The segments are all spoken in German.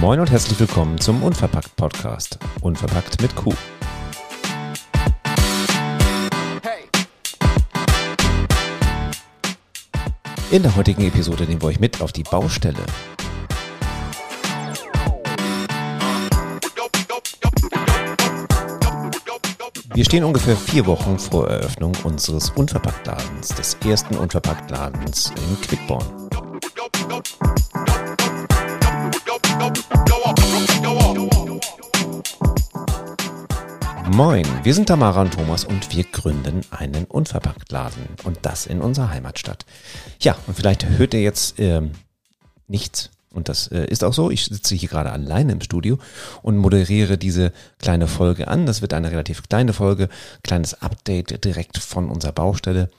Moin und herzlich willkommen zum Unverpackt Podcast. Unverpackt mit Q. In der heutigen Episode nehmen wir euch mit auf die Baustelle. Wir stehen ungefähr vier Wochen vor Eröffnung unseres Unverpacktladens, des ersten Unverpacktladens in Quickborn. Moin, wir sind Tamara und Thomas und wir gründen einen Unverpacktladen und das in unserer Heimatstadt. Ja, und vielleicht hört ihr jetzt ähm, nichts und das äh, ist auch so. Ich sitze hier gerade alleine im Studio und moderiere diese kleine Folge an. Das wird eine relativ kleine Folge, kleines Update direkt von unserer Baustelle,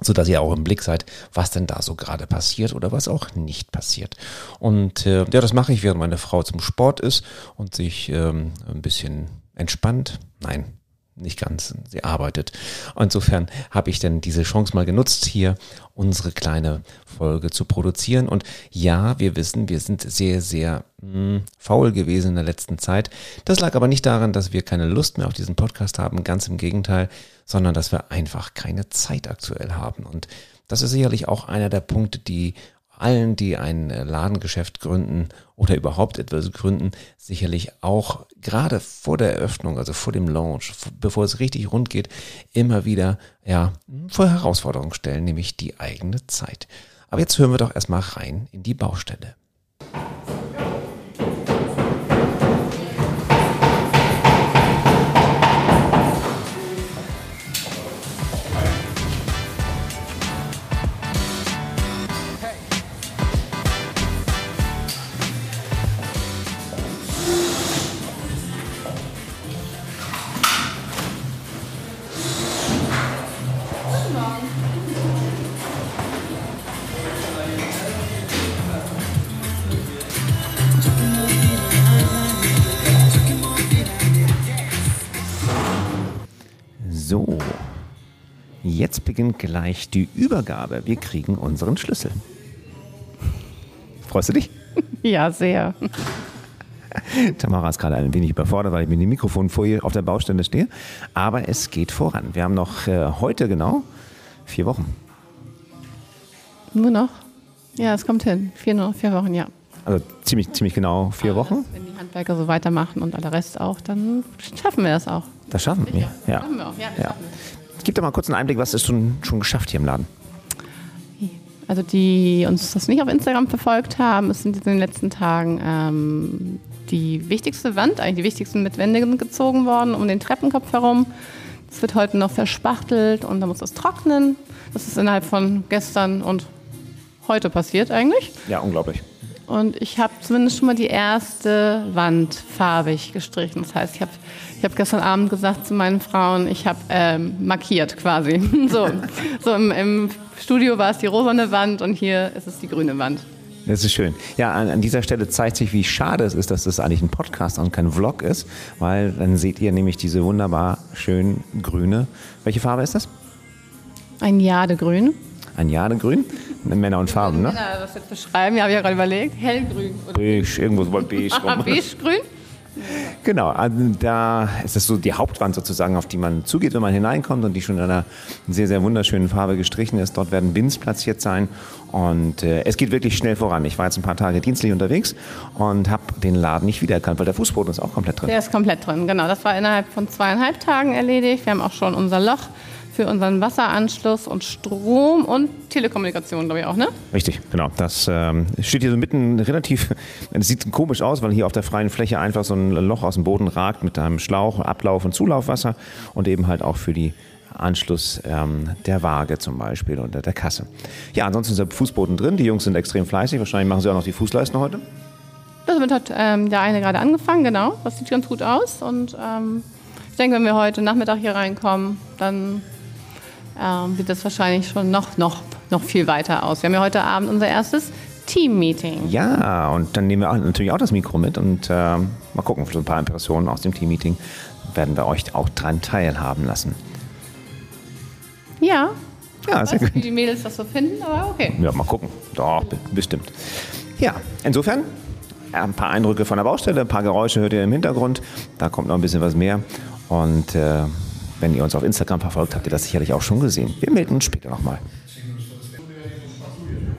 so dass ihr auch im Blick seid, was denn da so gerade passiert oder was auch nicht passiert. Und äh, ja, das mache ich, während meine Frau zum Sport ist und sich ähm, ein bisschen entspannt. Nein, nicht ganz, sie arbeitet. Insofern habe ich dann diese Chance mal genutzt, hier unsere kleine Folge zu produzieren. Und ja, wir wissen, wir sind sehr, sehr mh, hm, faul gewesen in der letzten Zeit. Das lag aber nicht daran, dass wir keine Lust mehr auf diesen Podcast haben, ganz im Gegenteil, sondern dass wir einfach keine Zeit aktuell haben. Und das ist sicherlich auch einer der Punkte, die allen, die ein äh, Ladengeschäft gründen oder überhaupt etwas gründen, sicherlich auch gerade vor der Eröffnung, also vor dem Launch, bevor es richtig rund geht, immer wieder ja, vor Herausforderungen stellen, nämlich die eigene Zeit. Aber jetzt hören wir doch erstmal rein in die Baustelle. Jetzt beginnt gleich die Übergabe. Wir kriegen unseren Schlüssel. Freust du dich? Ja, sehr. Tamara ist gerade ein wenig überfordert, weil ich mit dem Mikrofon vor ihr auf der Baustelle stehe. Aber es geht voran. Wir haben noch äh, heute genau vier Wochen. Nur noch? Ja, es kommt hin. Vier, noch, vier Wochen, ja. Also ziemlich, ziemlich genau vier Aber Wochen. Das, wenn die Handwerker so weitermachen und aller Rest auch, dann schaffen wir das auch. Das schaffen wir. Ja. Schaffen wir auch, ja. wir Ja. Es. Gib doch mal kurz einen Einblick, was ist schon, schon geschafft hier im Laden? Also die uns das nicht auf Instagram verfolgt haben, es sind in den letzten Tagen ähm, die wichtigste Wand, eigentlich die wichtigsten mit Wände gezogen worden, um den Treppenkopf herum. Das wird heute noch verspachtelt und dann muss das trocknen. Das ist innerhalb von gestern und heute passiert eigentlich. Ja, unglaublich. Und ich habe zumindest schon mal die erste Wand farbig gestrichen. Das heißt, ich habe ich hab gestern Abend gesagt zu meinen Frauen, ich habe ähm, markiert quasi. so so im, im Studio war es die rosane Wand und hier ist es die grüne Wand. Das ist schön. Ja, an, an dieser Stelle zeigt sich, wie schade es ist, dass das eigentlich ein Podcast und kein Vlog ist, weil dann seht ihr nämlich diese wunderbar schön grüne. Welche Farbe ist das? Ein Jadegrün. Ein Jadegrün? Männer und Farben, ne? Ja, das jetzt beschreiben, ja, habe ich ja gerade überlegt. Hellgrün. Oder Beige, irgendwo so beige rum. Beigegrün. Genau, also da ist das so die Hauptwand sozusagen, auf die man zugeht, wenn man hineinkommt und die schon in einer sehr, sehr wunderschönen Farbe gestrichen ist. Dort werden Bins platziert sein und äh, es geht wirklich schnell voran. Ich war jetzt ein paar Tage dienstlich unterwegs und habe den Laden nicht wiedererkannt, weil der Fußboden ist auch komplett drin. Der ist komplett drin, genau. Das war innerhalb von zweieinhalb Tagen erledigt. Wir haben auch schon unser Loch für unseren Wasseranschluss und Strom und Telekommunikation, glaube ich auch, ne? Richtig, genau. Das ähm, steht hier so mitten relativ, es sieht komisch aus, weil hier auf der freien Fläche einfach so ein Loch aus dem Boden ragt mit einem Schlauch, Ablauf- und Zulaufwasser und eben halt auch für die Anschluss ähm, der Waage zum Beispiel oder der Kasse. Ja, ansonsten ist der Fußboden drin. Die Jungs sind extrem fleißig. Wahrscheinlich machen sie auch noch die Fußleisten heute. Damit hat ähm, der eine gerade angefangen, genau. Das sieht ganz gut aus. Und ähm, ich denke, wenn wir heute Nachmittag hier reinkommen, dann ähm, sieht das wahrscheinlich schon noch, noch, noch viel weiter aus. Wir haben ja heute Abend unser erstes Team-Meeting. Ja, und dann nehmen wir auch, natürlich auch das Mikro mit und ähm, mal gucken, so ein paar Impressionen aus dem Teammeeting werden wir euch auch dran teilhaben lassen. Ja, Ja, ich sehr weiß nicht, gut. wie die Mädels das so finden, aber okay. Ja, mal gucken. Doch, be- bestimmt. Ja, insofern ein paar Eindrücke von der Baustelle, ein paar Geräusche hört ihr im Hintergrund. Da kommt noch ein bisschen was mehr. Und äh, wenn ihr uns auf Instagram verfolgt, habt ihr das sicherlich auch schon gesehen. Wir melden uns später nochmal.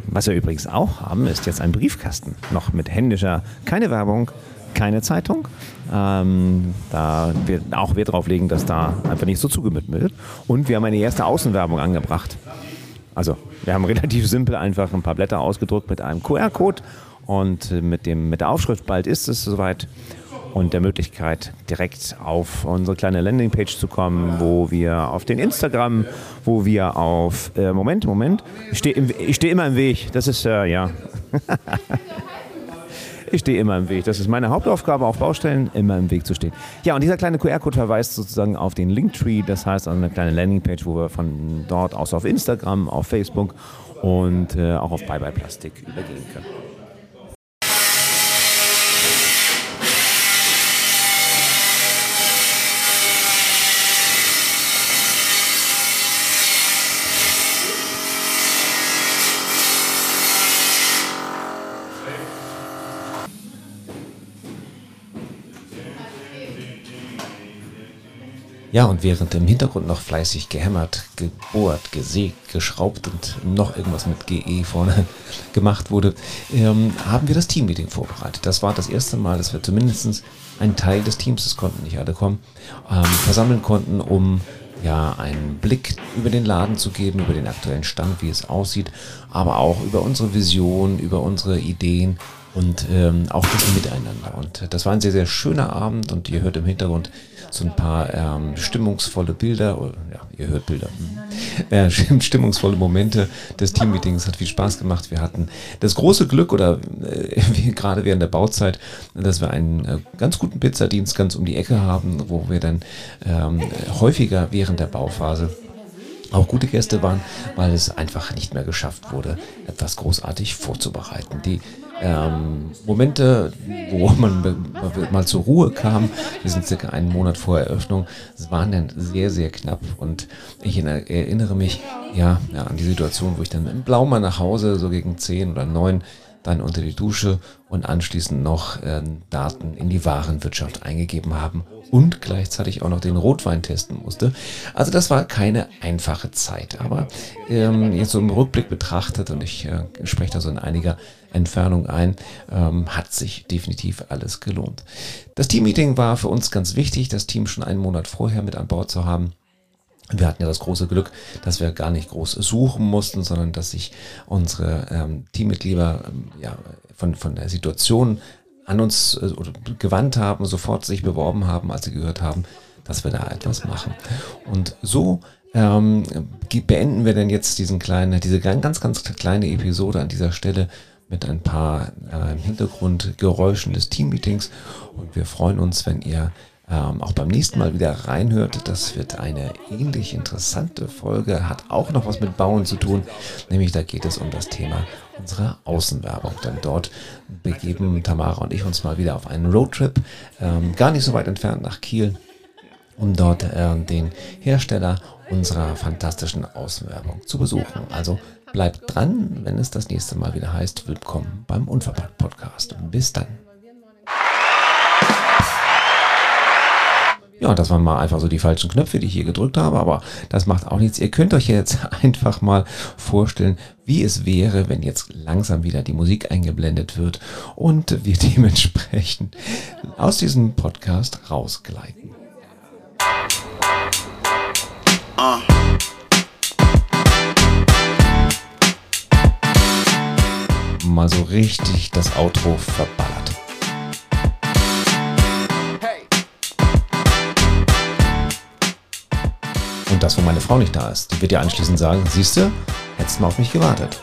Was wir übrigens auch haben, ist jetzt ein Briefkasten. Noch mit händischer, keine Werbung, keine Zeitung. Ähm, da wir auch Wert drauf legen, dass da einfach nicht so zugemüht wird. Und wir haben eine erste Außenwerbung angebracht. Also, wir haben relativ simpel einfach ein paar Blätter ausgedruckt mit einem QR-Code und mit, dem, mit der Aufschrift bald ist es soweit und der Möglichkeit, direkt auf unsere kleine Landingpage zu kommen, wo wir auf den Instagram, wo wir auf, äh, Moment, Moment, ich stehe steh immer im Weg, das ist, äh, ja. Ich stehe immer im Weg. Das ist meine Hauptaufgabe auf Baustellen, immer im Weg zu stehen. Ja, und dieser kleine QR-Code verweist sozusagen auf den Linktree, das heißt also eine kleine Landingpage, wo wir von dort aus auf Instagram, auf Facebook und äh, auch auf Bye Bye Plastik übergehen können. Ja, und während im Hintergrund noch fleißig gehämmert, gebohrt, gesägt, geschraubt und noch irgendwas mit GE vorne gemacht wurde, ähm, haben wir das Teammeeting vorbereitet. Das war das erste Mal, dass wir zumindest einen Teil des Teams, das konnten nicht alle kommen, ähm, versammeln konnten, um ja einen Blick über den Laden zu geben, über den aktuellen Stand, wie es aussieht, aber auch über unsere Vision, über unsere Ideen und ähm, auch das Miteinander. Und das war ein sehr, sehr schöner Abend und ihr hört im Hintergrund so ein paar ähm, stimmungsvolle Bilder, oder, ja, ihr hört Bilder, äh, stimmungsvolle Momente des Teammeetings, hat viel Spaß gemacht. Wir hatten das große Glück oder äh, gerade während der Bauzeit, dass wir einen äh, ganz guten Pizzadienst ganz um die Ecke haben, wo wir dann ähm, häufiger während der Bauphase auch gute Gäste waren, weil es einfach nicht mehr geschafft wurde, etwas großartig vorzubereiten. Die ähm, Momente, wo man mal zur Ruhe kam. Wir sind circa einen Monat vor Eröffnung. Es waren dann sehr, sehr knapp. Und ich erinnere mich ja, ja an die Situation, wo ich dann im Blaumann nach Hause, so gegen zehn oder neun, dann unter die Dusche und anschließend noch äh, Daten in die Warenwirtschaft eingegeben haben und gleichzeitig auch noch den Rotwein testen musste. Also das war keine einfache Zeit, aber ähm, jetzt so im Rückblick betrachtet und ich äh, spreche da so in einiger Entfernung ein, ähm, hat sich definitiv alles gelohnt. Das Teammeeting war für uns ganz wichtig, das Team schon einen Monat vorher mit an Bord zu haben. Wir hatten ja das große Glück, dass wir gar nicht groß suchen mussten, sondern dass sich unsere ähm, Teammitglieder ähm, ja, von, von der Situation an uns äh, gewandt haben, sofort sich beworben haben, als sie gehört haben, dass wir da etwas machen. Und so ähm, beenden wir denn jetzt diesen kleinen, diese ganz, ganz kleine Episode an dieser Stelle mit ein paar äh, Hintergrundgeräuschen des Teammeetings. Und wir freuen uns, wenn ihr ähm, auch beim nächsten Mal wieder reinhört. Das wird eine ähnlich interessante Folge, hat auch noch was mit Bauen zu tun, nämlich da geht es um das Thema unserer Außenwerbung. Denn dort begeben Tamara und ich uns mal wieder auf einen Roadtrip, ähm, gar nicht so weit entfernt nach Kiel, um dort äh, den Hersteller unserer fantastischen Außenwerbung zu besuchen. Also bleibt dran, wenn es das nächste Mal wieder heißt, willkommen beim Unverpackt Podcast. Bis dann. Ja, das waren mal einfach so die falschen Knöpfe, die ich hier gedrückt habe, aber das macht auch nichts. Ihr könnt euch jetzt einfach mal vorstellen, wie es wäre, wenn jetzt langsam wieder die Musik eingeblendet wird und wir dementsprechend aus diesem Podcast rausgleiten. Uh. Mal so richtig das Outro verballert. Und das, wo meine Frau nicht da ist. Die wird ja anschließend sagen, siehst du, hättest mal auf mich gewartet.